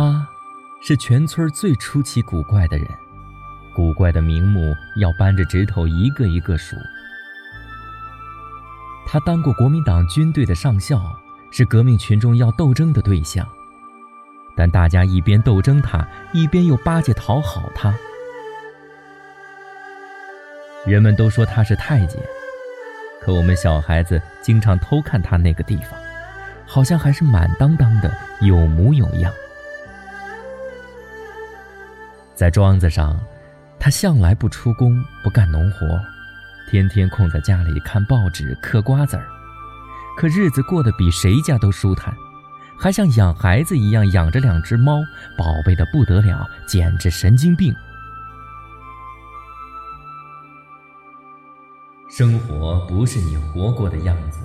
他，是全村最出奇古怪的人，古怪的名目要扳着指头一个一个数。他当过国民党军队的上校，是革命群众要斗争的对象，但大家一边斗争他，一边又巴结讨好他。人们都说他是太监，可我们小孩子经常偷看他那个地方，好像还是满当当的，有模有样。在庄子上，他向来不出工，不干农活，天天空在家里看报纸、嗑瓜子儿，可日子过得比谁家都舒坦，还像养孩子一样养着两只猫，宝贝的不得了，简直神经病。生活不是你活过的样子，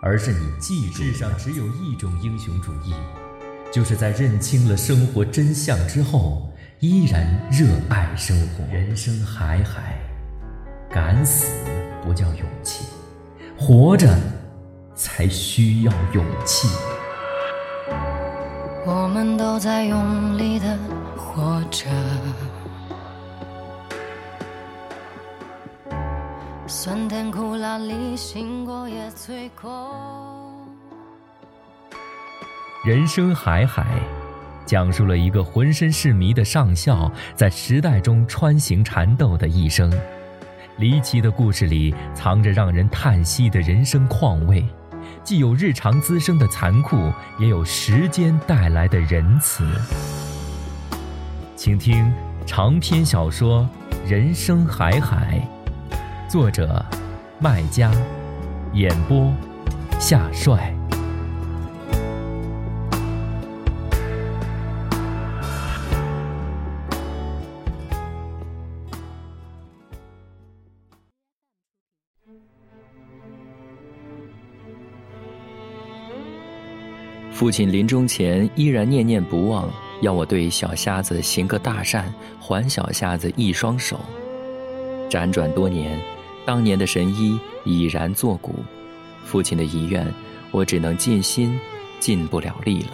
而是你记住。世上只有一种英雄主义，就是在认清了生活真相之后，依然热爱生活。人生海海，敢死不叫勇气，活着才需要勇气。我们都在用力的活着。酸甜苦辣里，醒过也醉过。人生海海，讲述了一个浑身是谜的上校在时代中穿行缠斗的一生。离奇的故事里藏着让人叹息的人生况味，既有日常滋生的残酷，也有时间带来的仁慈。请听长篇小说《人生海海》。作者：麦家，演播：夏帅。父亲临终前依然念念不忘，要我对小瞎子行个大善，还小瞎子一双手。辗转多年。当年的神医已然作古，父亲的遗愿，我只能尽心，尽不了力了。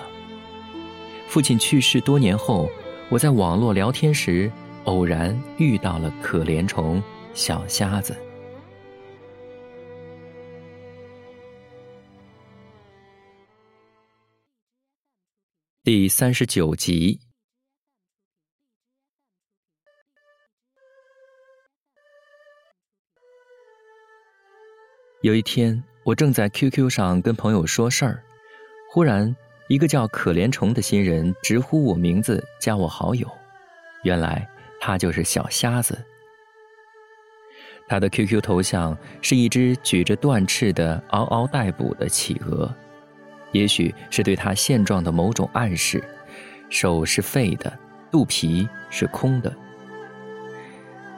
父亲去世多年后，我在网络聊天时，偶然遇到了可怜虫小瞎子。第三十九集。有一天，我正在 QQ 上跟朋友说事儿，忽然一个叫可怜虫的新人直呼我名字，加我好友。原来他就是小瞎子。他的 QQ 头像是一只举着断翅的嗷嗷待哺的企鹅，也许是对他现状的某种暗示。手是废的，肚皮是空的。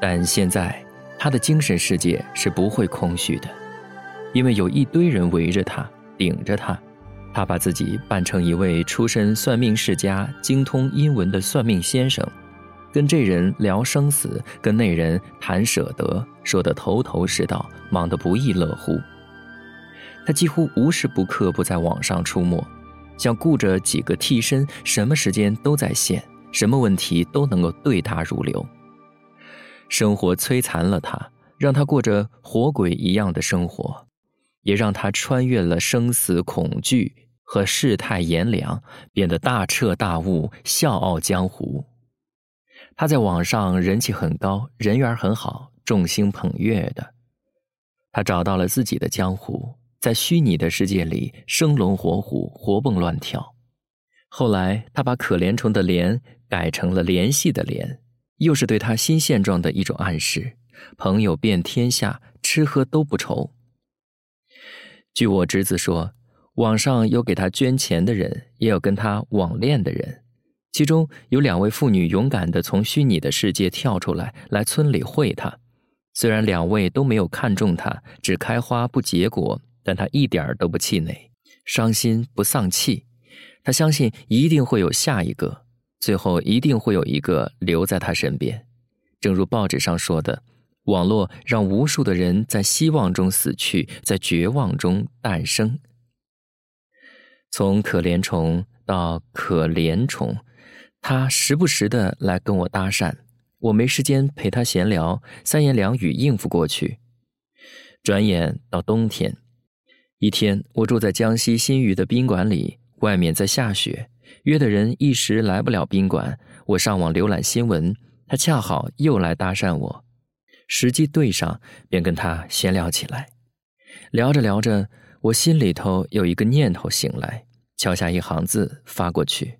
但现在他的精神世界是不会空虚的。因为有一堆人围着他，顶着他，他把自己扮成一位出身算命世家、精通阴文的算命先生，跟这人聊生死，跟那人谈舍得，说得头头是道，忙得不亦乐乎。他几乎无时不刻不在网上出没，像雇着几个替身，什么时间都在线，什么问题都能够对答如流。生活摧残了他，让他过着活鬼一样的生活。也让他穿越了生死恐惧和世态炎凉，变得大彻大悟，笑傲江湖。他在网上人气很高，人缘很好，众星捧月的。他找到了自己的江湖，在虚拟的世界里生龙活虎，活蹦乱跳。后来，他把可怜虫的“怜”改成了联系的“联”，又是对他新现状的一种暗示。朋友遍天下，吃喝都不愁。据我侄子说，网上有给他捐钱的人，也有跟他网恋的人。其中有两位妇女勇敢地从虚拟的世界跳出来，来村里会他。虽然两位都没有看中他，只开花不结果，但他一点儿都不气馁，伤心不丧气。他相信一定会有下一个，最后一定会有一个留在他身边。正如报纸上说的。网络让无数的人在希望中死去，在绝望中诞生。从可怜虫到可怜虫，他时不时的来跟我搭讪，我没时间陪他闲聊，三言两语应付过去。转眼到冬天，一天我住在江西新余的宾馆里，外面在下雪，约的人一时来不了宾馆。我上网浏览新闻，他恰好又来搭讪我，时机对上，便跟他闲聊起来。聊着聊着，我心里头有一个念头醒来，敲下一行字发过去。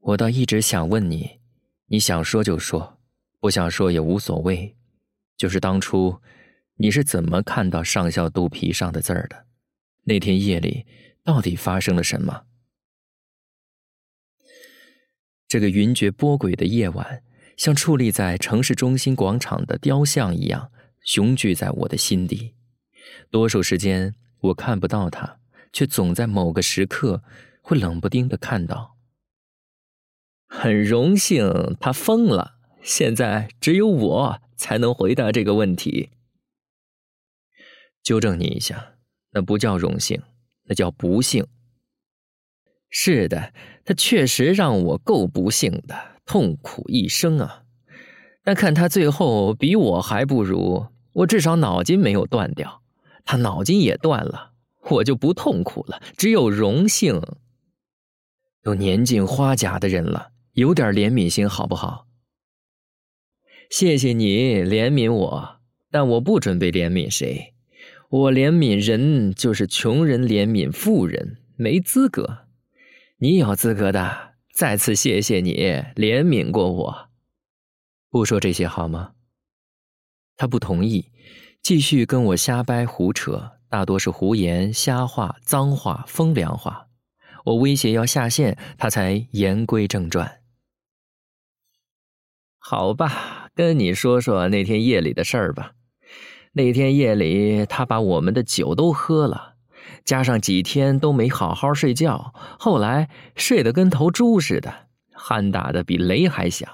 我倒一直想问你，你想说就说，不想说也无所谓。就是当初你是怎么看到上校肚皮上的字儿的？那天夜里到底发生了什么？这个云谲波诡的夜晚，像矗立在城市中心广场的雕像一样，雄踞在我的心底。多数时间我看不到它，却总在某个时刻会冷不丁的看到。很荣幸他疯了，现在只有我才能回答这个问题。纠正你一下，那不叫荣幸，那叫不幸。是的，他确实让我够不幸的，痛苦一生啊！但看他最后比我还不如，我至少脑筋没有断掉，他脑筋也断了，我就不痛苦了，只有荣幸。都年近花甲的人了，有点怜悯心好不好？谢谢你怜悯我，但我不准备怜悯谁，我怜悯人就是穷人怜悯富人，没资格。你有资格的，再次谢谢你怜悯过我。不说这些好吗？他不同意，继续跟我瞎掰胡扯，大多是胡言瞎话、脏话、风凉话。我威胁要下线，他才言归正传。好吧，跟你说说那天夜里的事儿吧。那天夜里，他把我们的酒都喝了。加上几天都没好好睡觉，后来睡得跟头猪似的，鼾打得比雷还响。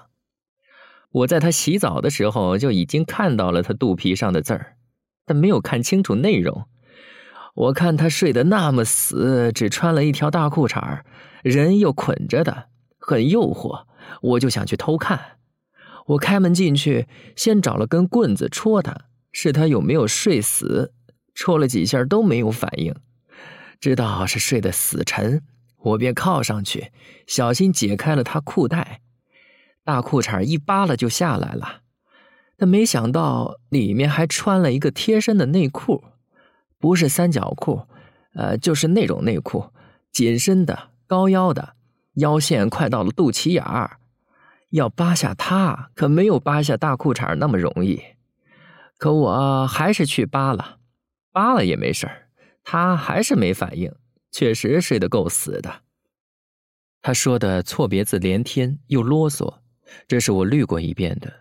我在他洗澡的时候就已经看到了他肚皮上的字儿，但没有看清楚内容。我看他睡得那么死，只穿了一条大裤衩人又捆着的，很诱惑，我就想去偷看。我开门进去，先找了根棍子戳他，是他有没有睡死，戳了几下都没有反应。知道是睡得死沉，我便靠上去，小心解开了他裤带，大裤衩一扒拉就下来了。但没想到里面还穿了一个贴身的内裤，不是三角裤，呃，就是那种内裤，紧身的，高腰的，腰线快到了肚脐眼儿。要扒下它，可没有扒下大裤衩那么容易。可我还是去扒了，扒了也没事儿。他还是没反应，确实睡得够死的。他说的错别字连天又啰嗦，这是我滤过一遍的。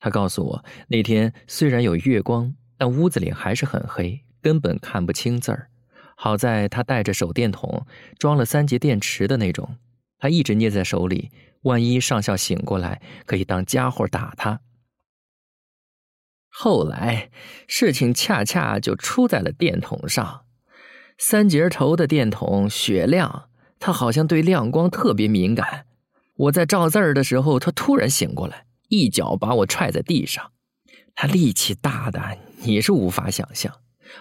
他告诉我，那天虽然有月光，但屋子里还是很黑，根本看不清字儿。好在他带着手电筒，装了三节电池的那种，他一直捏在手里，万一上校醒过来，可以当家伙打他。后来事情恰恰就出在了电筒上。三节头的电筒雪亮，他好像对亮光特别敏感。我在照字儿的时候，他突然醒过来，一脚把我踹在地上。他力气大的你是无法想象，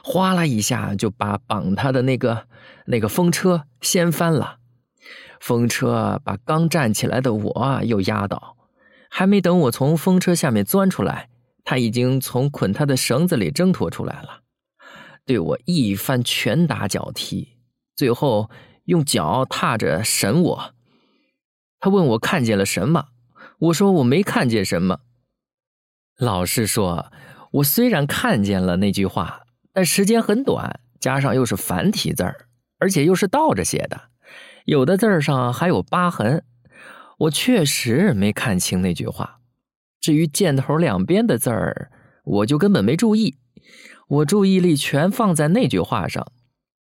哗啦一下就把绑他的那个那个风车掀翻了。风车把刚站起来的我又压倒，还没等我从风车下面钻出来，他已经从捆他的绳子里挣脱出来了。对我一番拳打脚踢，最后用脚踏着审我。他问我看见了什么，我说我没看见什么。老实说，我虽然看见了那句话，但时间很短，加上又是繁体字儿，而且又是倒着写的，有的字儿上还有疤痕，我确实没看清那句话。至于箭头两边的字儿，我就根本没注意。我注意力全放在那句话上，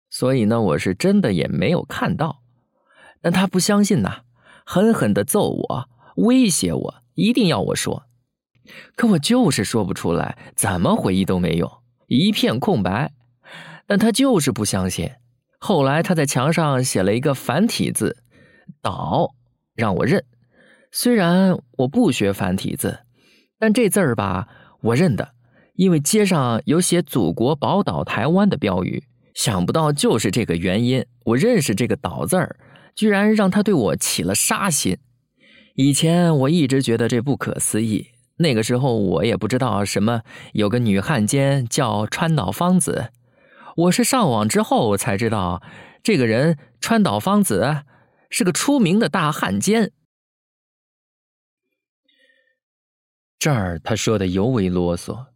所以呢，我是真的也没有看到。但他不相信呐，狠狠的揍我，威胁我，一定要我说。可我就是说不出来，怎么回忆都没用，一片空白。但他就是不相信。后来他在墙上写了一个繁体字“倒”，让我认。虽然我不学繁体字，但这字儿吧，我认得，因为街上有写“祖国宝岛台湾”的标语。想不到就是这个原因，我认识这个“岛”字儿，居然让他对我起了杀心。以前我一直觉得这不可思议，那个时候我也不知道什么有个女汉奸叫川岛芳子，我是上网之后才知道，这个人川岛芳子是个出名的大汉奸。这儿他说的尤为啰嗦。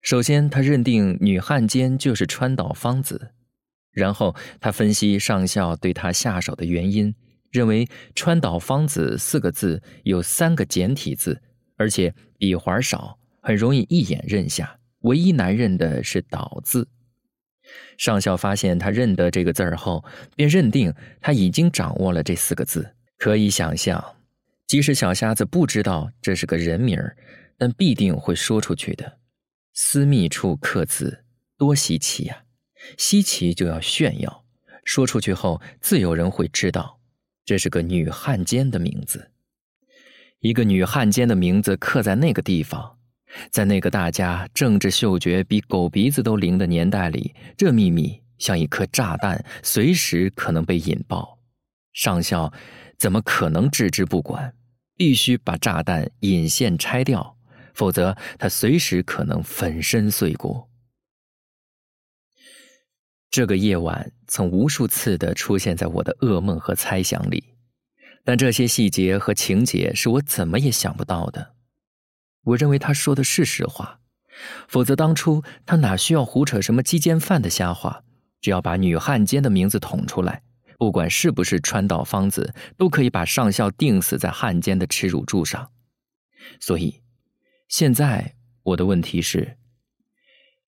首先，他认定女汉奸就是川岛芳子。然后他分析上校对他下手的原因，认为“川岛芳子”四个字有三个简体字，而且笔画少，很容易一眼认下。唯一难认的是“岛”字。上校发现他认得这个字儿后，便认定他已经掌握了这四个字。可以想象，即使小瞎子不知道这是个人名儿，但必定会说出去的。私密处刻字，多稀奇呀！稀奇就要炫耀，说出去后自有人会知道，这是个女汉奸的名字。一个女汉奸的名字刻在那个地方，在那个大家政治嗅觉比狗鼻子都灵的年代里，这秘密像一颗炸弹，随时可能被引爆。上校怎么可能置之不管？必须把炸弹引线拆掉，否则他随时可能粉身碎骨。这个夜晚曾无数次的出现在我的噩梦和猜想里，但这些细节和情节是我怎么也想不到的。我认为他说的是实话，否则当初他哪需要胡扯什么鸡奸犯的瞎话？只要把女汉奸的名字捅出来，不管是不是川岛芳子，都可以把上校钉死在汉奸的耻辱柱上。所以，现在我的问题是。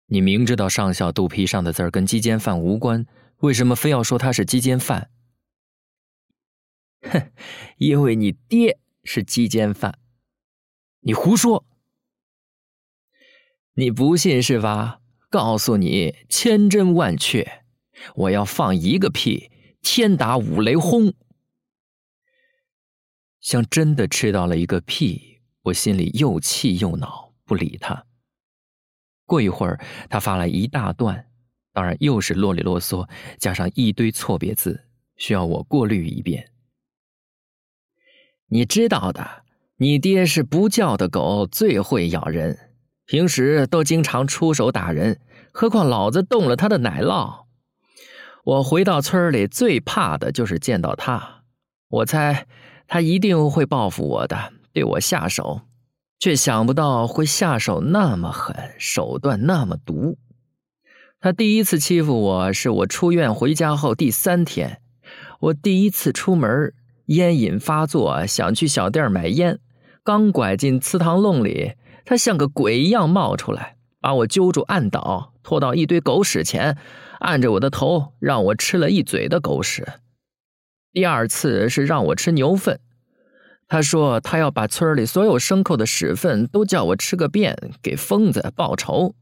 你明知道上校肚皮上的字儿跟鸡奸犯无关，为什么非要说他是鸡奸犯？哼，因为你爹是鸡奸犯。你胡说！你不信是吧？告诉你，千真万确。我要放一个屁，天打五雷轰。像真的吃到了一个屁，我心里又气又恼，不理他。过一会儿，他发来一大段，当然又是啰里啰嗦，加上一堆错别字，需要我过滤一遍。你知道的，你爹是不叫的狗最会咬人，平时都经常出手打人，何况老子动了他的奶酪。我回到村里最怕的就是见到他，我猜他一定会报复我的，对我下手。却想不到会下手那么狠，手段那么毒。他第一次欺负我是我出院回家后第三天，我第一次出门，烟瘾发作，想去小店买烟，刚拐进祠堂弄里，他像个鬼一样冒出来，把我揪住按倒，拖到一堆狗屎前，按着我的头，让我吃了一嘴的狗屎。第二次是让我吃牛粪。他说：“他要把村里所有牲口的屎粪都叫我吃个遍，给疯子报仇。”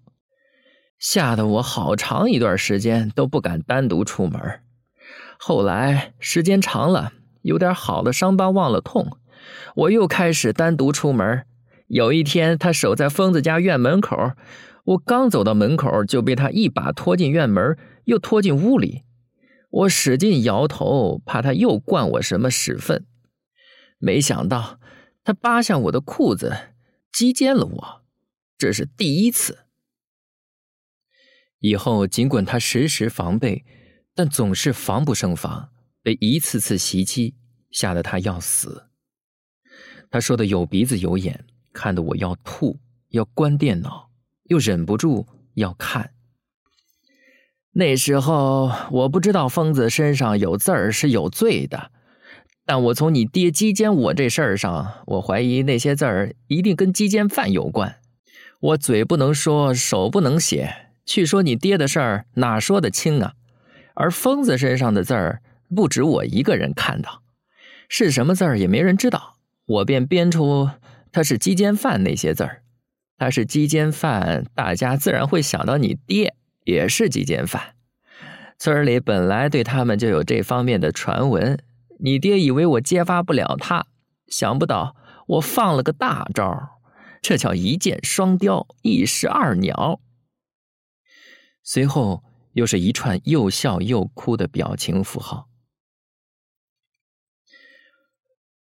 吓得我好长一段时间都不敢单独出门。后来时间长了，有点好的伤疤忘了痛，我又开始单独出门。有一天，他守在疯子家院门口，我刚走到门口，就被他一把拖进院门，又拖进屋里。我使劲摇头，怕他又灌我什么屎粪。没想到，他扒下我的裤子，击奸了我，这是第一次。以后尽管他时时防备，但总是防不胜防，被一次次袭击，吓得他要死。他说的有鼻子有眼，看得我要吐，要关电脑，又忍不住要看。那时候我不知道疯子身上有字儿是有罪的。但我从你爹鸡奸我这事儿上，我怀疑那些字儿一定跟鸡奸犯有关。我嘴不能说，手不能写，去说你爹的事儿，哪说得清啊？而疯子身上的字儿，不止我一个人看到，是什么字儿也没人知道。我便编出他是鸡奸犯那些字儿。他是鸡奸犯，大家自然会想到你爹也是鸡奸犯。村里本来对他们就有这方面的传闻。你爹以为我揭发不了他，想不到我放了个大招，这叫一箭双雕，一石二鸟。随后又是一串又笑又哭的表情符号。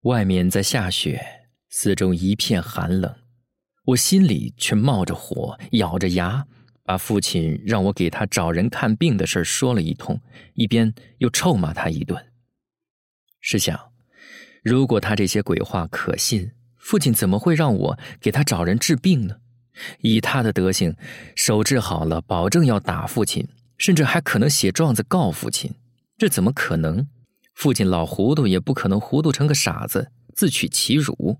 外面在下雪，四周一片寒冷，我心里却冒着火，咬着牙，把父亲让我给他找人看病的事说了一通，一边又臭骂他一顿。试想，如果他这些鬼话可信，父亲怎么会让我给他找人治病呢？以他的德行，手治好了，保证要打父亲，甚至还可能写状子告父亲。这怎么可能？父亲老糊涂，也不可能糊涂成个傻子，自取其辱。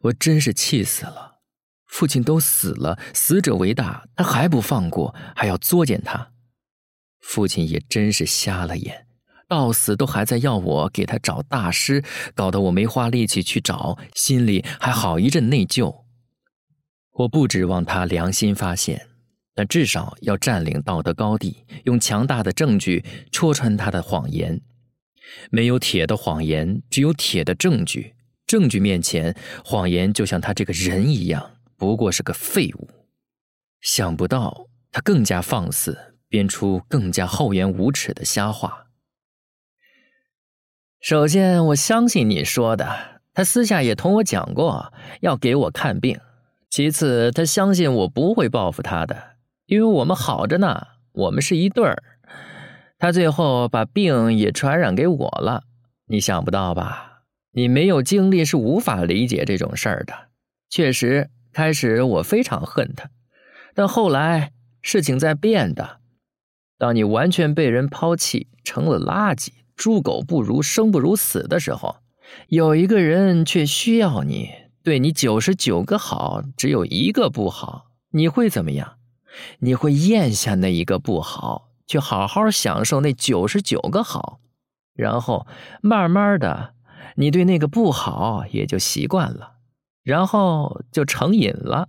我真是气死了！父亲都死了，死者为大，他还不放过，还要作践他。父亲也真是瞎了眼，到死都还在要我给他找大师，搞得我没花力气去找，心里还好一阵内疚。我不指望他良心发现。但至少要占领道德高地，用强大的证据戳穿他的谎言。没有铁的谎言，只有铁的证据。证据面前，谎言就像他这个人一样，不过是个废物。想不到他更加放肆，编出更加厚颜无耻的瞎话。首先，我相信你说的，他私下也同我讲过要给我看病。其次，他相信我不会报复他的。因为我们好着呢，我们是一对儿。他最后把病也传染给我了，你想不到吧？你没有经历是无法理解这种事儿的。确实，开始我非常恨他，但后来事情在变的。当你完全被人抛弃，成了垃圾，猪狗不如，生不如死的时候，有一个人却需要你，对你九十九个好，只有一个不好，你会怎么样？你会咽下那一个不好，去好好享受那九十九个好，然后慢慢的，你对那个不好也就习惯了，然后就成瘾了。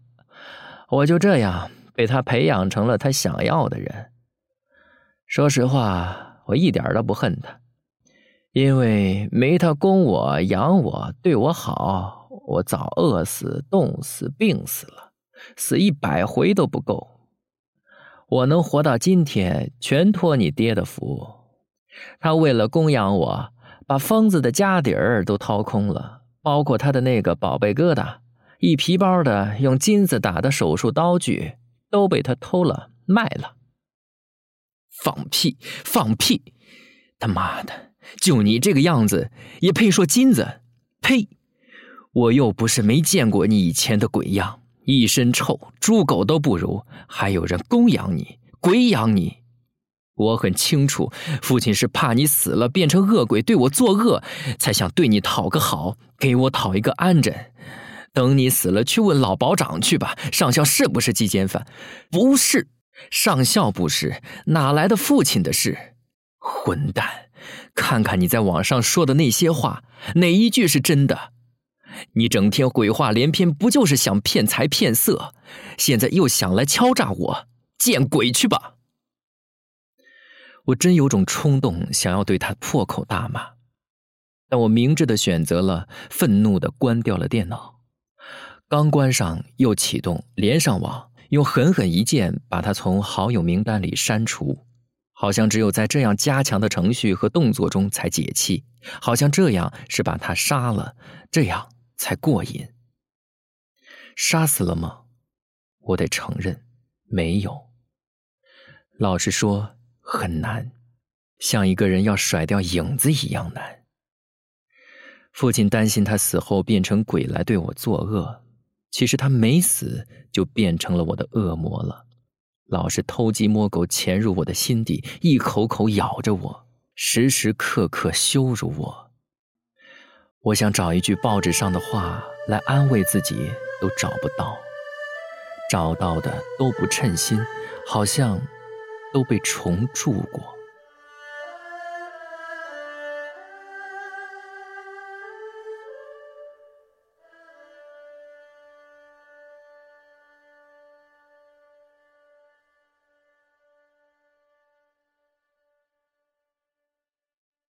我就这样被他培养成了他想要的人。说实话，我一点都不恨他，因为没他供我养我对我好，我早饿死、冻死、病死了，死一百回都不够。我能活到今天，全托你爹的福。他为了供养我，把疯子的家底儿都掏空了，包括他的那个宝贝疙瘩，一皮包的用金子打的手术刀具，都被他偷了卖了。放屁！放屁！他妈的，就你这个样子，也配说金子？呸！我又不是没见过你以前的鬼样。一身臭，猪狗都不如，还有人供养你，鬼养你。我很清楚，父亲是怕你死了变成恶鬼对我作恶，才想对你讨个好，给我讨一个安枕。等你死了，去问老保长去吧。上校是不是鸡奸犯？不是，上校不是，哪来的父亲的事？混蛋！看看你在网上说的那些话，哪一句是真的？你整天鬼话连篇，不就是想骗财骗色？现在又想来敲诈我，见鬼去吧！我真有种冲动，想要对他破口大骂，但我明智的选择了愤怒的关掉了电脑。刚关上，又启动，连上网，用狠狠一键把他从好友名单里删除。好像只有在这样加强的程序和动作中才解气，好像这样是把他杀了，这样。才过瘾。杀死了吗？我得承认，没有。老实说，很难，像一个人要甩掉影子一样难。父亲担心他死后变成鬼来对我作恶，其实他没死就变成了我的恶魔了，老是偷鸡摸狗潜入我的心底，一口口咬着我，时时刻刻羞辱我。我想找一句报纸上的话来安慰自己，都找不到。找到的都不称心，好像都被虫蛀过。